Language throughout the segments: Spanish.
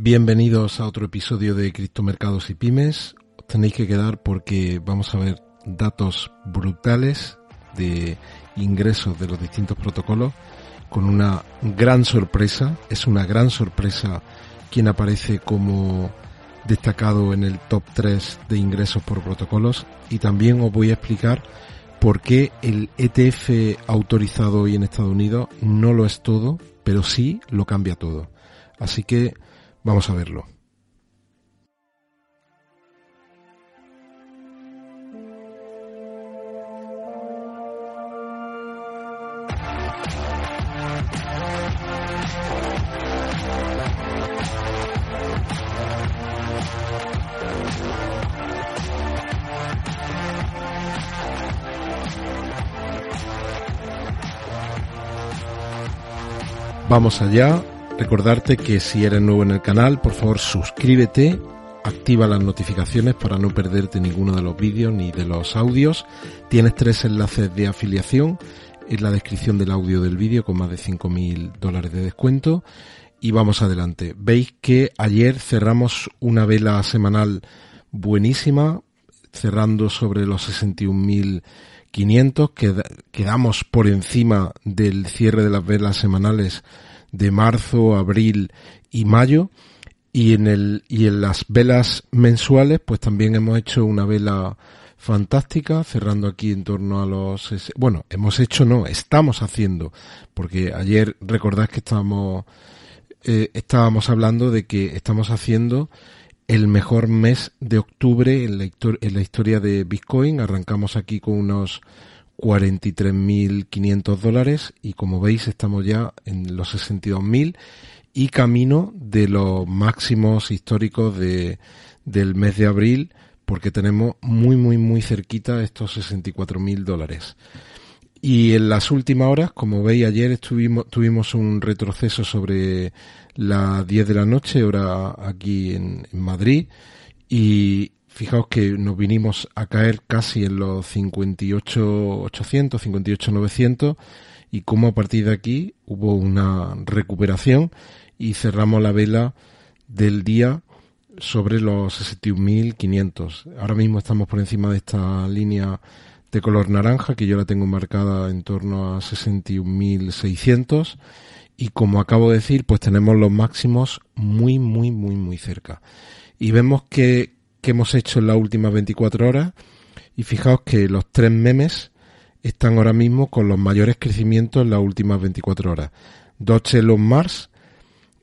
Bienvenidos a otro episodio de Criptomercados y Pymes. Os tenéis que quedar porque vamos a ver datos brutales de ingresos de los distintos protocolos con una gran sorpresa. Es una gran sorpresa quien aparece como destacado en el top 3 de ingresos por protocolos y también os voy a explicar por qué el ETF autorizado hoy en Estados Unidos no lo es todo, pero sí lo cambia todo. Así que Vamos a verlo. Vamos allá Recordarte que si eres nuevo en el canal, por favor suscríbete, activa las notificaciones para no perderte ninguno de los vídeos ni de los audios. Tienes tres enlaces de afiliación en la descripción del audio del vídeo con más de 5.000 dólares de descuento. Y vamos adelante. Veis que ayer cerramos una vela semanal buenísima, cerrando sobre los 61.500, quedamos por encima del cierre de las velas semanales de marzo, abril y mayo. Y en el, y en las velas mensuales, pues también hemos hecho una vela fantástica, cerrando aquí en torno a los, bueno, hemos hecho no, estamos haciendo, porque ayer recordad que estábamos, eh, estábamos hablando de que estamos haciendo el mejor mes de octubre en la, en la historia de Bitcoin. Arrancamos aquí con unos 43.500 dólares y como veis estamos ya en los 62.000 y camino de los máximos históricos de, del mes de abril porque tenemos muy muy muy cerquita estos 64.000 dólares. Y en las últimas horas, como veis ayer estuvimos, tuvimos un retroceso sobre las 10 de la noche, hora aquí en, en Madrid, y, Fijaos que nos vinimos a caer casi en los 58.800, 58.900 y como a partir de aquí hubo una recuperación y cerramos la vela del día sobre los 61.500. Ahora mismo estamos por encima de esta línea de color naranja que yo la tengo marcada en torno a 61.600 y como acabo de decir pues tenemos los máximos muy muy muy muy cerca y vemos que que hemos hecho en las últimas 24 horas y fijaos que los tres memes están ahora mismo con los mayores crecimientos en las últimas 24 horas. Doge Elon Mars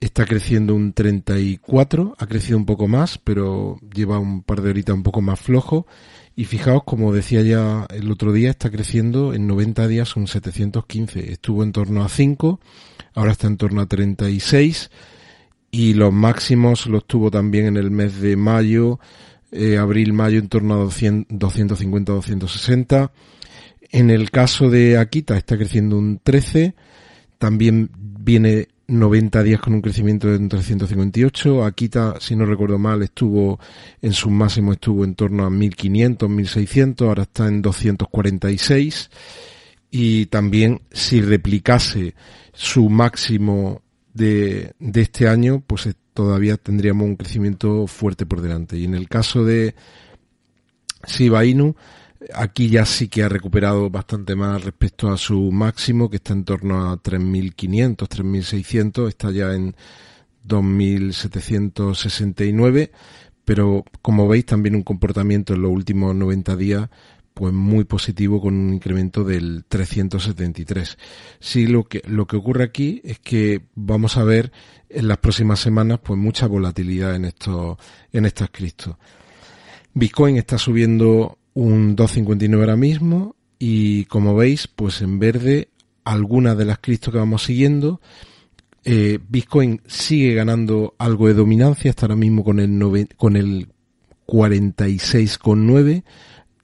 está creciendo un 34, ha crecido un poco más, pero lleva un par de horitas un poco más flojo. Y fijaos, como decía ya el otro día, está creciendo en 90 días un 715. Estuvo en torno a 5, ahora está en torno a 36 y los máximos los tuvo también en el mes de mayo, eh, abril-mayo en torno a 250-260. En el caso de Akita está creciendo un 13, también viene 90 días con un crecimiento de un 358. Akita, si no recuerdo mal, estuvo en su máximo estuvo en torno a 1500, 1600, ahora está en 246. Y también si replicase su máximo de, este año, pues todavía tendríamos un crecimiento fuerte por delante. Y en el caso de Shiba Inu, aquí ya sí que ha recuperado bastante más respecto a su máximo, que está en torno a 3.500, 3.600, está ya en 2.769, pero como veis también un comportamiento en los últimos 90 días pues muy positivo con un incremento del 373. Sí, lo que, lo que ocurre aquí es que vamos a ver en las próximas semanas pues mucha volatilidad en estos, en estas criptos. Bitcoin está subiendo un 2.59 ahora mismo y como veis pues en verde algunas de las criptos que vamos siguiendo eh, Bitcoin sigue ganando algo de dominancia, está ahora mismo con el, con el 46,9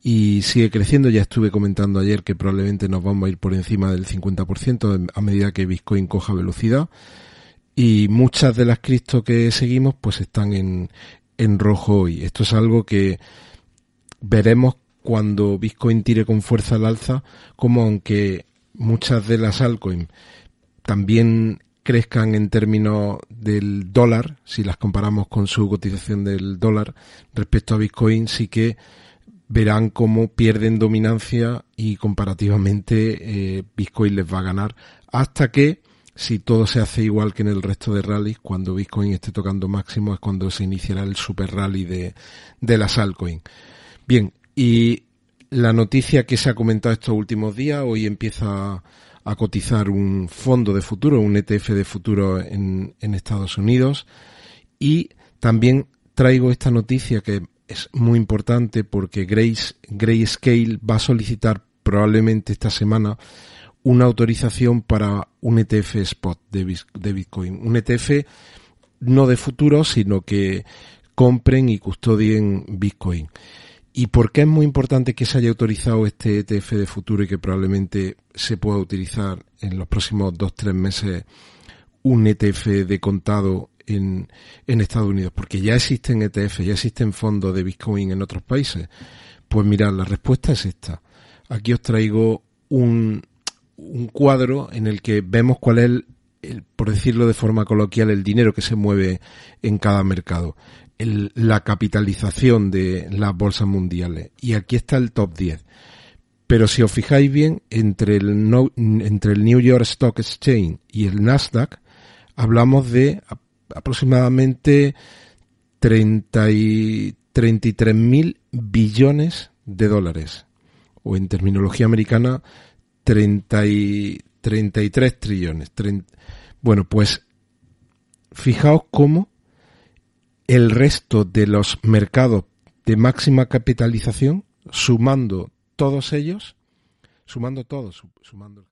y sigue creciendo. Ya estuve comentando ayer que probablemente nos vamos a ir por encima del 50% a medida que Bitcoin coja velocidad. Y muchas de las cripto que seguimos pues están en, en rojo hoy. Esto es algo que veremos cuando Bitcoin tire con fuerza al alza, como aunque muchas de las altcoins también crezcan en términos del dólar, si las comparamos con su cotización del dólar respecto a Bitcoin, sí que verán cómo pierden dominancia y comparativamente eh, Bitcoin les va a ganar hasta que si todo se hace igual que en el resto de rallies, cuando Bitcoin esté tocando máximo es cuando se iniciará el super rally de, de las altcoins. Bien, y la noticia que se ha comentado estos últimos días, hoy empieza a cotizar un fondo de futuro, un ETF de futuro en, en Estados Unidos. Y también traigo esta noticia que es muy importante porque Grace, Grayscale va a solicitar probablemente esta semana una autorización para un ETF spot de, Bitcoin. Un ETF no de futuro, sino que compren y custodien Bitcoin. ¿Y por qué es muy importante que se haya autorizado este ETF de futuro y que probablemente se pueda utilizar en los próximos dos, tres meses un ETF de contado en, en Estados Unidos? Porque ya existen ETF, ya existen fondos de Bitcoin en otros países. Pues mirad, la respuesta es esta. Aquí os traigo un, un cuadro en el que vemos cuál es el, por decirlo de forma coloquial, el dinero que se mueve en cada mercado la capitalización de las bolsas mundiales. Y aquí está el top 10. Pero si os fijáis bien, entre el, entre el New York Stock Exchange y el Nasdaq, hablamos de aproximadamente 30 y 33 mil billones de dólares. O en terminología americana, 30 y 33 trillones. bueno, pues fijaos cómo el resto de los mercados de máxima capitalización, sumando todos ellos, sumando todos, sumando.